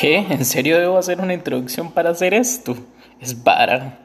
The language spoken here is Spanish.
¿Qué? ¿En serio debo hacer una introducción para hacer esto? Es vara.